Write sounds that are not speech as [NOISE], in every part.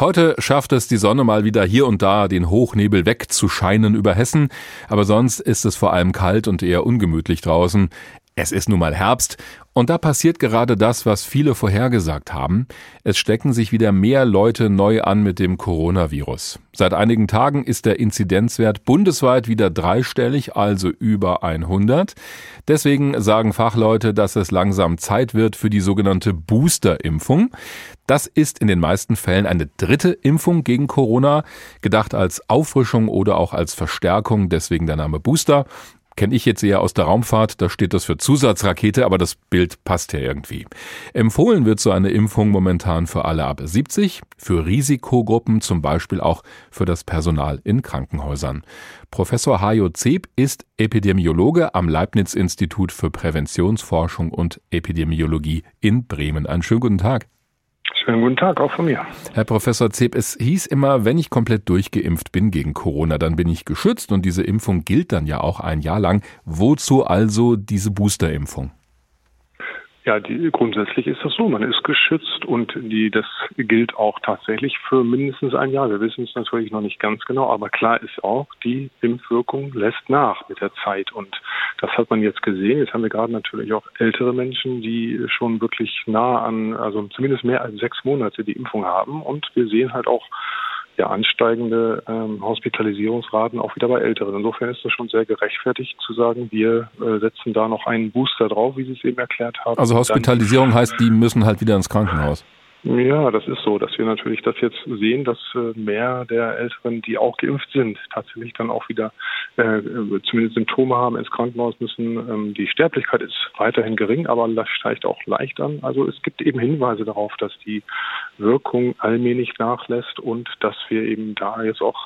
Heute schafft es die Sonne mal wieder hier und da den Hochnebel wegzuscheinen über Hessen, aber sonst ist es vor allem kalt und eher ungemütlich draußen. Es ist nun mal Herbst und da passiert gerade das, was viele vorhergesagt haben. Es stecken sich wieder mehr Leute neu an mit dem Coronavirus. Seit einigen Tagen ist der Inzidenzwert bundesweit wieder dreistellig, also über 100. Deswegen sagen Fachleute, dass es langsam Zeit wird für die sogenannte Boosterimpfung. Das ist in den meisten Fällen eine dritte Impfung gegen Corona, gedacht als Auffrischung oder auch als Verstärkung, deswegen der Name Booster kenne ich jetzt eher aus der Raumfahrt, da steht das für Zusatzrakete, aber das Bild passt ja irgendwie. Empfohlen wird so eine Impfung momentan für alle ab 70, für Risikogruppen, zum Beispiel auch für das Personal in Krankenhäusern. Professor Hajo Zeb ist Epidemiologe am Leibniz-Institut für Präventionsforschung und Epidemiologie in Bremen. Einen schönen guten Tag. Schönen guten Tag, auch von mir. Herr Professor Zeb, es hieß immer, wenn ich komplett durchgeimpft bin gegen Corona, dann bin ich geschützt und diese Impfung gilt dann ja auch ein Jahr lang. Wozu also diese Boosterimpfung? Ja, die, grundsätzlich ist das so. Man ist geschützt und die, das gilt auch tatsächlich für mindestens ein Jahr. Wir wissen es natürlich noch nicht ganz genau, aber klar ist auch, die Impfwirkung lässt nach mit der Zeit. Und das hat man jetzt gesehen. Jetzt haben wir gerade natürlich auch ältere Menschen, die schon wirklich nah an, also zumindest mehr als sechs Monate die Impfung haben. Und wir sehen halt auch ja, ansteigende ähm, Hospitalisierungsraten auch wieder bei Älteren. Insofern ist das schon sehr gerechtfertigt zu sagen, wir äh, setzen da noch einen Booster drauf, wie Sie es eben erklärt haben. Also Hospitalisierung [LAUGHS] heißt, die müssen halt wieder ins Krankenhaus. Ja, das ist so, dass wir natürlich das jetzt sehen, dass äh, mehr der Älteren, die auch geimpft sind, tatsächlich dann auch wieder äh, zumindest Symptome haben, ins Krankenhaus müssen. Ähm, die Sterblichkeit ist weiterhin gering, aber das steigt auch leicht an. Also es gibt eben Hinweise darauf, dass die Wirkung allmählich nachlässt und dass wir eben da jetzt auch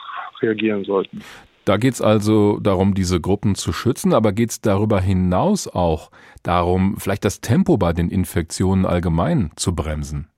reagieren sollten. Da geht es also darum, diese Gruppen zu schützen, aber geht es darüber hinaus auch darum, vielleicht das Tempo bei den Infektionen allgemein zu bremsen?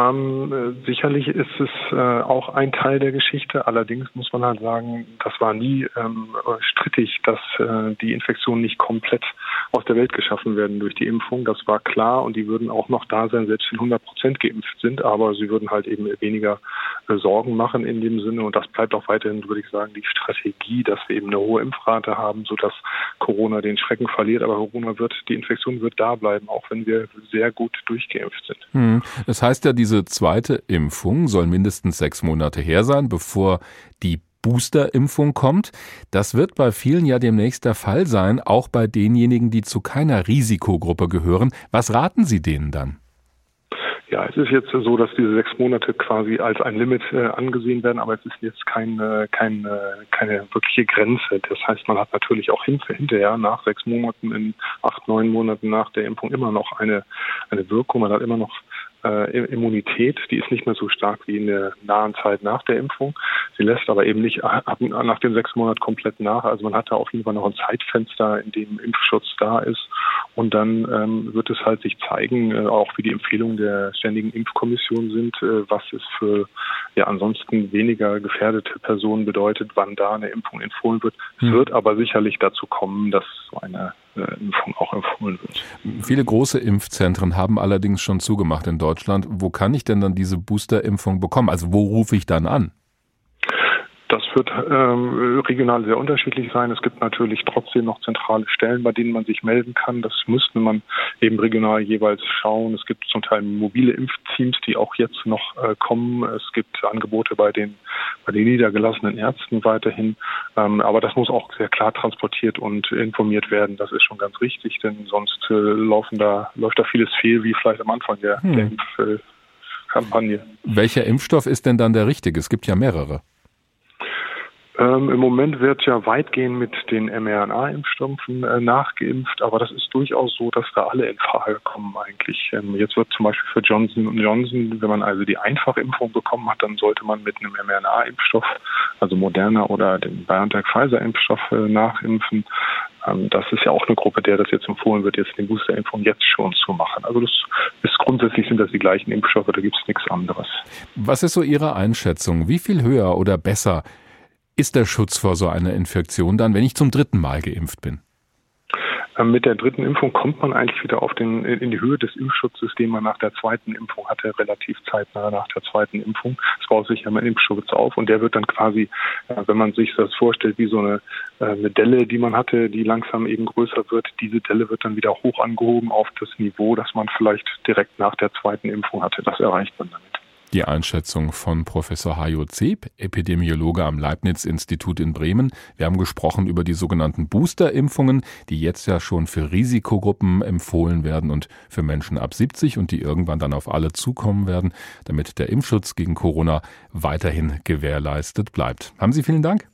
Ähm, äh, sicherlich ist es äh, auch ein Teil der Geschichte. Allerdings muss man halt sagen, das war nie ähm, strittig, dass äh, die Infektionen nicht komplett aus der Welt geschaffen werden durch die Impfung. Das war klar und die würden auch noch da sein, selbst wenn 100 Prozent geimpft sind. Aber sie würden halt eben weniger äh, Sorgen machen in dem Sinne. Und das bleibt auch weiterhin, würde ich sagen, die Strategie, dass wir eben eine hohe Impfrate haben, sodass Corona den Schrecken verliert. Aber Corona wird, die Infektion wird da bleiben, auch wenn wir sehr gut durchgeimpft sind. Hm. Das heißt ja, diese zweite Impfung soll mindestens sechs Monate her sein, bevor die Boosterimpfung kommt. Das wird bei vielen ja demnächst der Fall sein, auch bei denjenigen, die zu keiner Risikogruppe gehören. Was raten Sie denen dann? Ja, es ist jetzt so, dass diese sechs Monate quasi als ein Limit äh, angesehen werden, aber es ist jetzt keine, keine, keine wirkliche Grenze. Das heißt, man hat natürlich auch hinterher nach sechs Monaten, in acht, neun Monaten nach der Impfung immer noch eine, eine Wirkung. Man hat immer noch äh, Immunität, die ist nicht mehr so stark wie in der nahen Zeit nach der Impfung. Sie lässt aber eben nicht ab, nach den sechs Monaten komplett nach. Also man hat da auf jeden Fall noch ein Zeitfenster, in dem Impfschutz da ist. Und dann ähm, wird es halt sich zeigen, äh, auch wie die Empfehlungen der Ständigen Impfkommission sind, äh, was es für ja ansonsten weniger gefährdete Personen bedeutet, wann da eine Impfung empfohlen wird. Es hm. wird aber sicherlich dazu kommen, dass so eine äh, Impfung auch empfohlen wird. Viele große Impfzentren haben allerdings schon zugemacht in Deutschland. Wo kann ich denn dann diese Boosterimpfung bekommen? Also wo rufe ich dann an? Das wird ähm, regional sehr unterschiedlich sein. Es gibt natürlich trotzdem noch zentrale Stellen, bei denen man sich melden kann. Das müsste man eben regional jeweils schauen. Es gibt zum Teil mobile Impfteams, die auch jetzt noch äh, kommen. Es gibt Angebote bei den bei den niedergelassenen Ärzten weiterhin. Ähm, aber das muss auch sehr klar transportiert und informiert werden. Das ist schon ganz richtig, denn sonst äh, laufen da läuft da vieles fehl, wie vielleicht am Anfang der, hm. der Impfkampagne. Welcher Impfstoff ist denn dann der richtige? Es gibt ja mehrere. Ähm, Im Moment wird ja weitgehend mit den mRNA-Impfstoffen äh, nachgeimpft, aber das ist durchaus so, dass da alle in Frage kommen eigentlich. Ähm, jetzt wird zum Beispiel für Johnson Johnson, wenn man also die Einfachimpfung bekommen hat, dann sollte man mit einem mRNA-Impfstoff, also Moderna oder dem BioNTech-Pfizer-Impfstoff äh, nachimpfen. Ähm, das ist ja auch eine Gruppe, der das jetzt empfohlen wird, jetzt die Boosterimpfung jetzt schon zu machen. Also das ist grundsätzlich sind das die gleichen Impfstoffe, da gibt es nichts anderes. Was ist so Ihre Einschätzung? Wie viel höher oder besser ist der Schutz vor so einer Infektion dann, wenn ich zum dritten Mal geimpft bin? Ähm, mit der dritten Impfung kommt man eigentlich wieder auf den, in die Höhe des Impfschutzes, den man nach der zweiten Impfung hatte, relativ zeitnah nach der zweiten Impfung. Es baut sich ja mein Impfschutz auf und der wird dann quasi, äh, wenn man sich das vorstellt, wie so eine, äh, eine Delle, die man hatte, die langsam eben größer wird. Diese Delle wird dann wieder hoch angehoben auf das Niveau, das man vielleicht direkt nach der zweiten Impfung hatte. Das erreicht man damit. Die Einschätzung von Professor Hajo Zeb, Epidemiologe am Leibniz-Institut in Bremen. Wir haben gesprochen über die sogenannten Booster-Impfungen, die jetzt ja schon für Risikogruppen empfohlen werden und für Menschen ab 70 und die irgendwann dann auf alle zukommen werden, damit der Impfschutz gegen Corona weiterhin gewährleistet bleibt. Haben Sie vielen Dank.